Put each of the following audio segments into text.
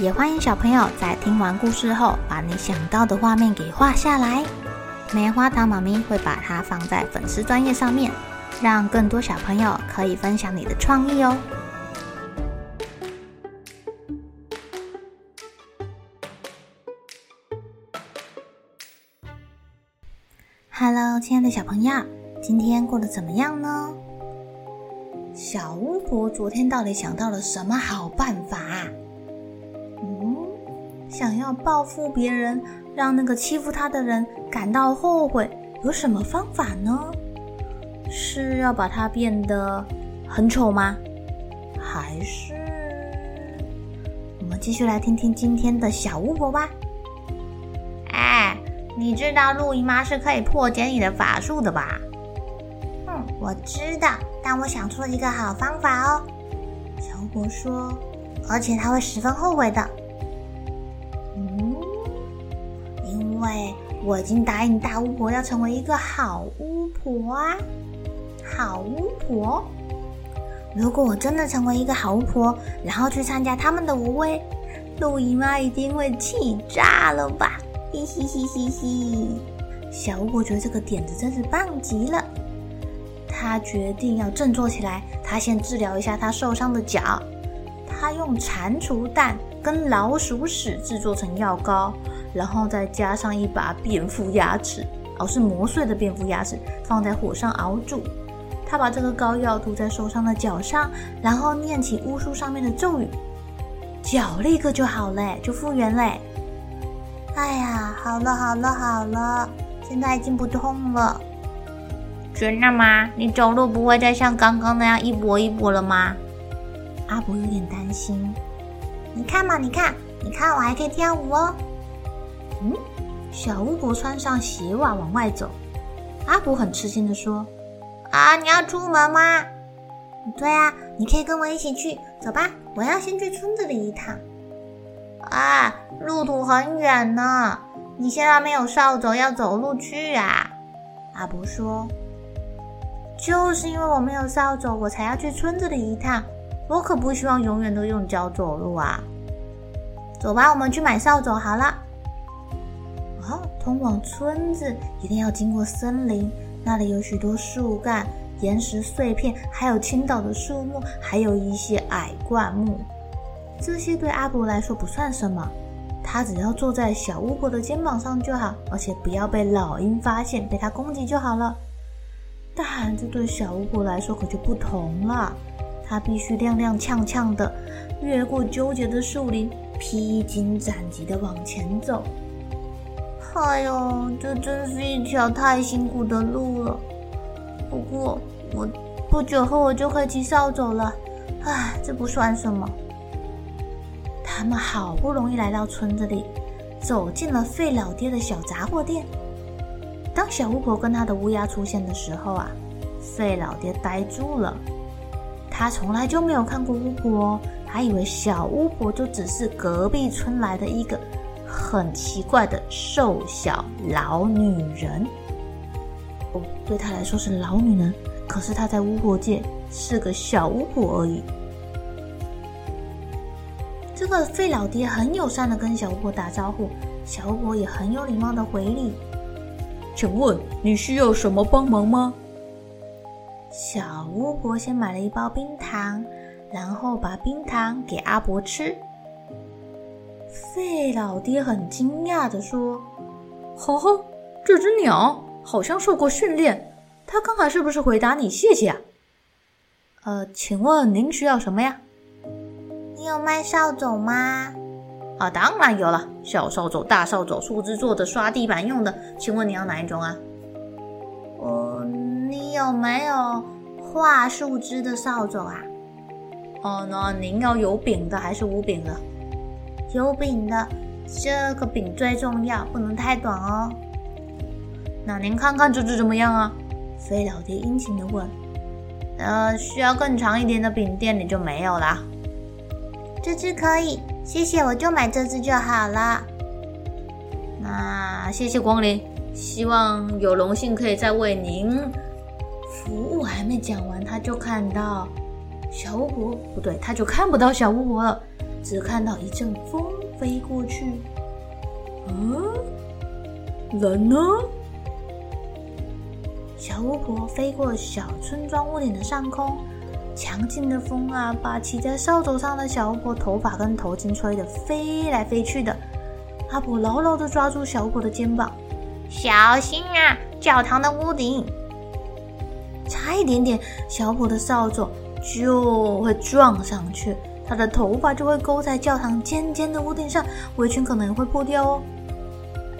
也欢迎小朋友在听完故事后，把你想到的画面给画下来。棉花糖妈咪会把它放在粉丝专页上面，让更多小朋友可以分享你的创意哦。Hello，亲爱的小朋友，今天过得怎么样呢？小巫婆昨天到底想到了什么好办法？想要报复别人，让那个欺负他的人感到后悔，有什么方法呢？是要把他变得很丑吗？还是……我们继续来听听今天的小巫婆吧。哎你知道露姨妈是可以破解你的法术的吧？嗯，我知道，但我想出了一个好方法哦。小巫婆说，而且她会十分后悔的。因为我已经答应大巫婆要成为一个好巫婆啊。好巫婆，如果我真的成为一个好巫婆，然后去参加他们的舞会，露姨妈一定会气炸了吧？嘻嘻嘻嘻嘻！小巫婆觉得这个点子真是棒极了，她决定要振作起来。她先治疗一下她受伤的脚。她用蟾蜍蛋跟老鼠屎制作成药膏，然后再加上一把蝙蝠牙齿，哦，是磨碎的蝙蝠牙齿，放在火上熬煮。他把这个膏药涂在受伤的脚上，然后念起巫术上面的咒语，脚立刻就好了，就复原嘞。哎呀，好了好了好了，现在已经不痛了。真的吗？你走路不会再像刚刚那样一跛一跛了吗？阿伯有点担心。你看嘛，你看，你看，我还可以跳舞哦。嗯，小巫婆穿上鞋袜往外走。阿伯很吃惊地说：“啊，你要出门吗？”“对啊，你可以跟我一起去，走吧，我要先去村子里一趟。”啊，路途很远呢，你现在没有扫帚，要走路去啊？阿伯说：“就是因为我没有扫帚，我才要去村子里一趟。我可不希望永远都用脚走路啊。”走吧，我们去买扫帚好了。啊，通往村子一定要经过森林，那里有许多树干、岩石碎片，还有倾倒的树木，还有一些矮灌木。这些对阿伯来说不算什么，他只要坐在小巫婆的肩膀上就好，而且不要被老鹰发现，被它攻击就好了。但这对小巫婆来说可就不同了，她必须踉踉跄跄的越过纠结的树林，披荆斩棘的往前走。哎呦，这真是一条太辛苦的路了。不过我不久后我就可以骑扫帚了，唉，这不算什么。他们好不容易来到村子里，走进了费老爹的小杂货店。当小巫婆跟他的乌鸦出现的时候啊，费老爹呆住了。他从来就没有看过巫婆，还以为小巫婆就只是隔壁村来的一个很奇怪的瘦小老女人。哦，对她来说是老女人，可是她在巫婆界是个小巫婆而已。这个费老爹很友善的跟小巫婆打招呼，小巫婆也很有礼貌的回礼。请问你需要什么帮忙吗？小巫婆先买了一包冰糖，然后把冰糖给阿伯吃。费老爹很惊讶的说：“呵呵，这只鸟好像受过训练，它刚才是不是回答你谢谢啊？”呃，请问您需要什么呀？你有卖扫帚吗？啊，当然有了，小扫帚、大扫帚，树枝做的，刷地板用的。请问你要哪一种啊？呃，你有没有画树枝的扫帚啊？哦，那您要有柄的还是无柄的？有饼的，这个饼最重要，不能太短哦。那您看看这只怎么样啊？飞老爹殷勤地问。呃，需要更长一点的饼店里就没有啦。这只可以，谢谢，我就买这只就好了。那谢谢光临，希望有荣幸可以再为您。服务还没讲完，他就看到小巫婆，不对，他就看不到小巫婆了，只看到一阵风飞过去。嗯，人呢？小巫婆飞过小村庄屋顶的上空，强劲的风啊，把骑在扫帚上的小巫婆头发跟头巾吹得飞来飞去的。阿婆牢牢的抓住小巫婆的肩膀，小心啊！教堂的屋顶，差一点点，小巫婆的扫帚就会撞上去，他的头发就会勾在教堂尖尖的屋顶上，围裙可能也会破掉哦。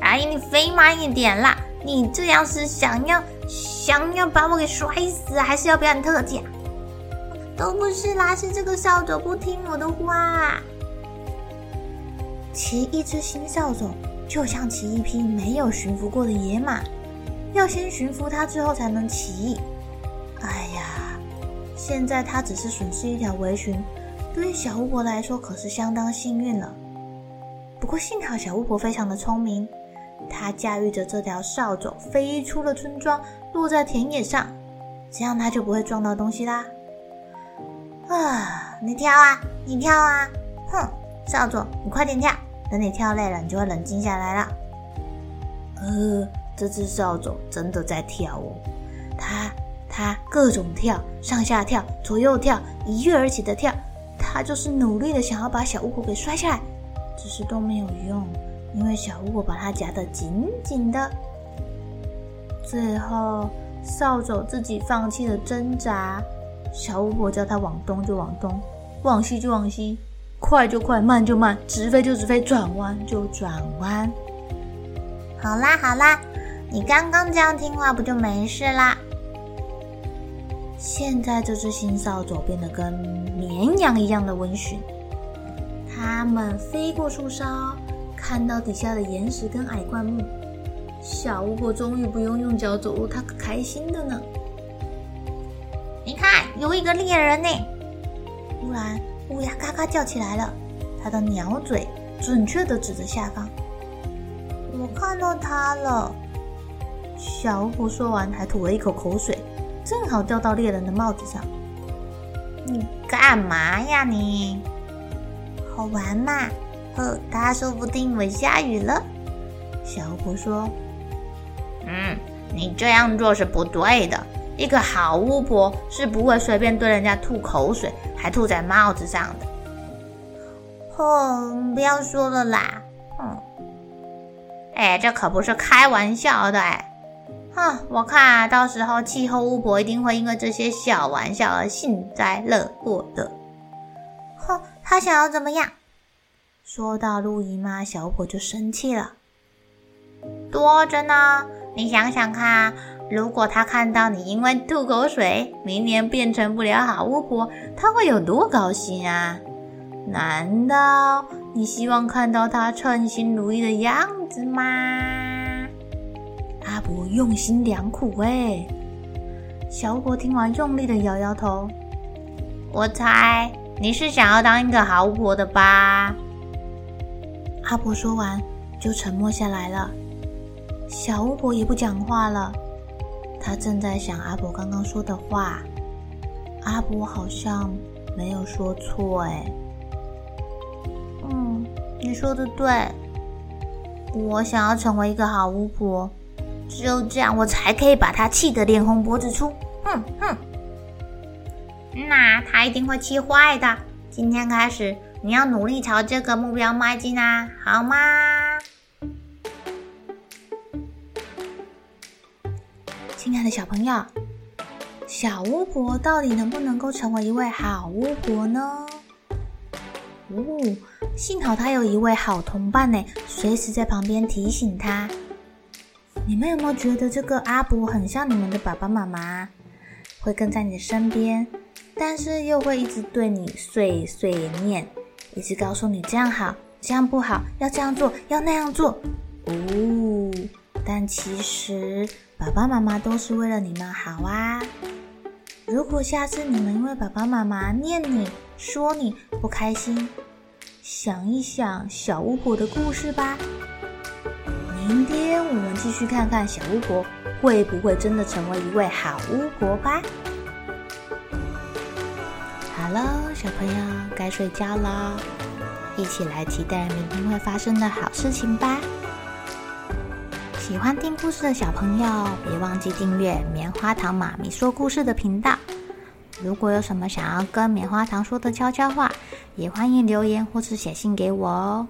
阿姨，你飞慢一点啦！你这样是想要想要把我给摔死，还是要表演特技？都不是啦，是这个扫帚不听我的话。骑一只新扫帚，就像骑一匹没有驯服过的野马，要先驯服它之后才能骑。哎呀，现在它只是损失一条围裙，对于小巫婆来说可是相当幸运了。不过幸好小巫婆非常的聪明。她驾驭着这条扫帚飞出了村庄，落在田野上，这样她就不会撞到东西啦。啊，你跳啊，你跳啊！哼，扫帚，你快点跳，等你跳累了，你就会冷静下来了。呃，这只扫帚真的在跳哦，它它各种跳，上下跳，左右跳，一跃而起的跳，他就是努力的想要把小巫婆给摔下来，只是都没有用。因为小巫婆把它夹得紧紧的，最后扫帚自己放弃了挣扎。小巫婆叫它往东就往东，往西就往西，快就快，慢就慢，直飞就直飞，转弯就转弯。好啦好啦，你刚刚这样听话不就没事啦？现在这只新扫帚变得跟绵羊一样的温驯，它们飞过树梢。看到底下的岩石跟矮灌木，小巫婆终于不用用脚走路，她可开心的呢。你看，有一个猎人呢！突然，乌鸦嘎嘎叫起来了，它的鸟嘴准确的指着下方。我看到他了。小巫婆说完，还吐了一口口水，正好掉到猎人的帽子上。你干嘛呀你？好玩嘛！呵，他说不定会下雨了。小巫婆说：“嗯，你这样做是不对的。一个好巫婆是不会随便对人家吐口水，还吐在帽子上的。”哼，不要说了啦。哼，哎，这可不是开玩笑的哎。哼，我看到时候气候巫婆一定会因为这些小玩笑而幸灾乐祸的。哼，他想要怎么样？说到路姨妈，小巫婆就生气了。多着呢，你想想看，如果她看到你因为吐口水，明年变成不了好巫婆，她会有多高兴啊？难道你希望看到她称心如意的样子吗？阿伯用心良苦哎。小巫婆听完，用力的摇摇头。我猜你是想要当一个好巫婆的吧？阿婆说完，就沉默下来了。小巫婆也不讲话了，她正在想阿婆刚刚说的话。阿婆好像没有说错，哎。嗯，你说的对。我想要成为一个好巫婆，只有这样，我才可以把他气得脸红脖子粗。哼哼，那他一定会气坏的。今天开始。你要努力朝这个目标迈进啊，好吗？亲爱的小朋友，小巫婆到底能不能够成为一位好巫婆呢？哦，幸好她有一位好同伴呢，随时在旁边提醒她。你们有没有觉得这个阿伯很像你们的爸爸妈妈，会跟在你的身边，但是又会一直对你碎碎念？一直告诉你这样好，这样不好，要这样做，要那样做。哦，但其实爸爸妈妈都是为了你们好啊。如果下次你们因为爸爸妈妈念你、说你不开心，想一想小巫婆的故事吧。明天我们继续看看小巫婆会不会真的成为一位好巫婆吧。好了，小朋友该睡觉了，一起来期待明天会发生的好事情吧。喜欢听故事的小朋友，别忘记订阅棉花糖妈咪说故事的频道。如果有什么想要跟棉花糖说的悄悄话，也欢迎留言或是写信给我哦。